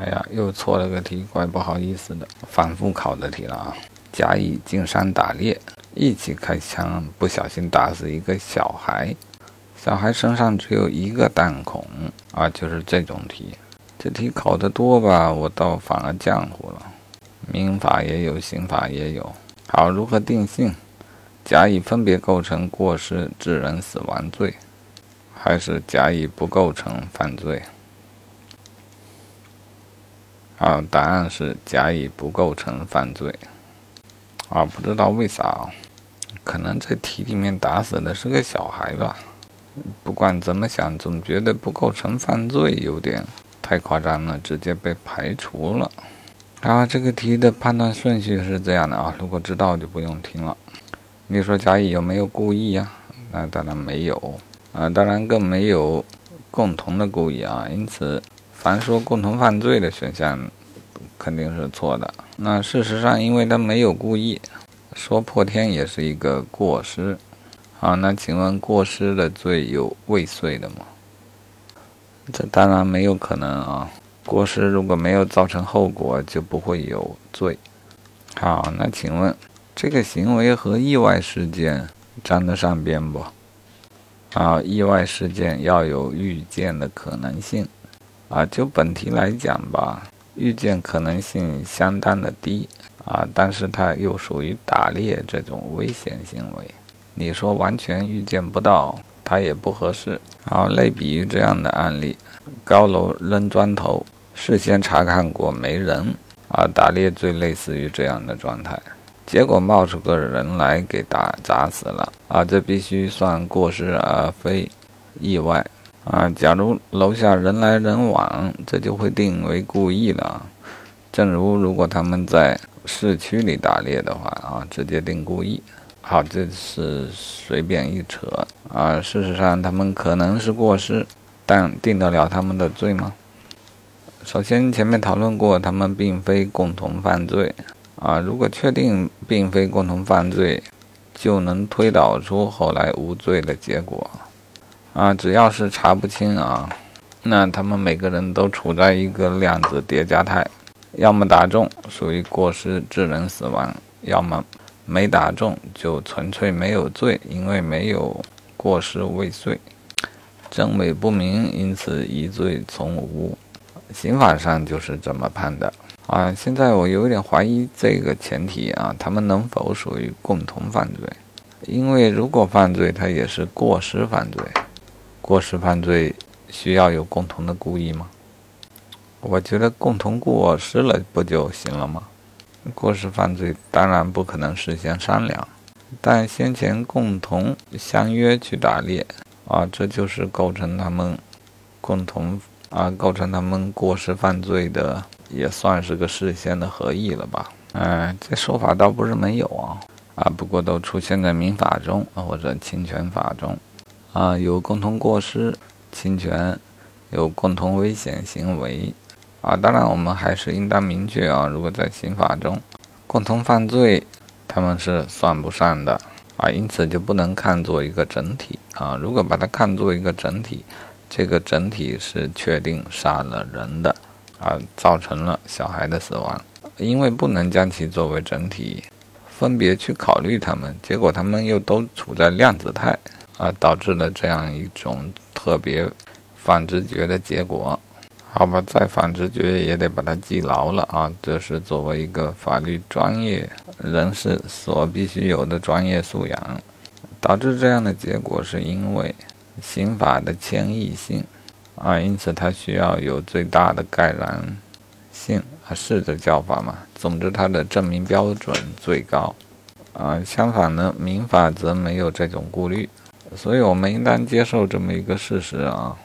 哎呀，又错了个题，怪不好意思的。反复考的题了啊！甲乙进山打猎，一起开枪，不小心打死一个小孩，小孩身上只有一个弹孔啊，就是这种题。这题考得多吧，我倒反而浆糊了。民法也有，刑法也有。好，如何定性？甲乙分别构成过失致人死亡罪，还是甲乙不构成犯罪？啊，答案是甲乙不构成犯罪。啊，不知道为啥，可能这题里面打死的是个小孩吧。不管怎么想，总觉得不构成犯罪有点太夸张了，直接被排除了。啊，这个题的判断顺序是这样的啊，如果知道就不用听了。你说甲乙有没有故意呀？那当然没有啊，当然更没有共同的故意啊，因此。凡说共同犯罪的选项肯定是错的。那事实上，因为他没有故意，说破天也是一个过失。好，那请问过失的罪有未遂的吗？这当然没有可能啊！过失如果没有造成后果，就不会有罪。好，那请问这个行为和意外事件沾得上边不？啊，意外事件要有预见的可能性。啊，就本题来讲吧，预见可能性相当的低啊，但是它又属于打猎这种危险行为，你说完全预见不到，它也不合适。好，类比于这样的案例，高楼扔砖头，事先查看过没人啊，打猎最类似于这样的状态，结果冒出个人来给打砸死了啊，这必须算过失而非意外。啊，假如楼下人来人往，这就会定为故意了。正如如果他们在市区里打猎的话，啊，直接定故意。好，这是随便一扯啊。事实上，他们可能是过失，但定得了他们的罪吗？首先，前面讨论过，他们并非共同犯罪。啊，如果确定并非共同犯罪，就能推导出后来无罪的结果。啊，只要是查不清啊，那他们每个人都处在一个量子叠加态，要么打中属于过失致人死亡，要么没打中就纯粹没有罪，因为没有过失未遂，真伪不明，因此疑罪从无。刑法上就是这么判的啊。现在我有点怀疑这个前提啊，他们能否属于共同犯罪？因为如果犯罪，他也是过失犯罪。过失犯罪需要有共同的故意吗？我觉得共同过失了不就行了吗？过失犯罪当然不可能事先商量，但先前共同相约去打猎啊，这就是构成他们共同啊，构成他们过失犯罪的，也算是个事先的合意了吧？嗯，这说法倒不是没有啊啊，不过都出现在民法中或者侵权法中。啊，有共同过失、侵权，有共同危险行为，啊，当然我们还是应当明确啊，如果在刑法中，共同犯罪，他们是算不上的啊，因此就不能看作一个整体啊。如果把它看作一个整体，这个整体是确定杀了人的啊，造成了小孩的死亡，因为不能将其作为整体，分别去考虑他们，结果他们又都处在量子态。啊，导致了这样一种特别反直觉的结果。好吧，再反直觉也得把它记牢了啊！这是作为一个法律专业人士所必须有的专业素养。导致这样的结果，是因为刑法的迁移性啊，因此它需要有最大的概然性啊，是这叫法嘛？总之，它的证明标准最高啊。相反呢，民法则没有这种顾虑。所以，我们应当接受这么一个事实啊，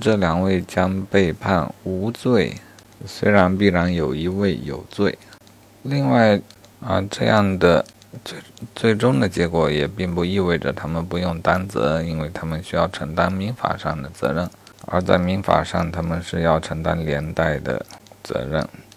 这两位将被判无罪，虽然必然有一位有罪。另外啊，这样的最最终的结果也并不意味着他们不用担责，因为他们需要承担民法上的责任，而在民法上，他们是要承担连带的责任。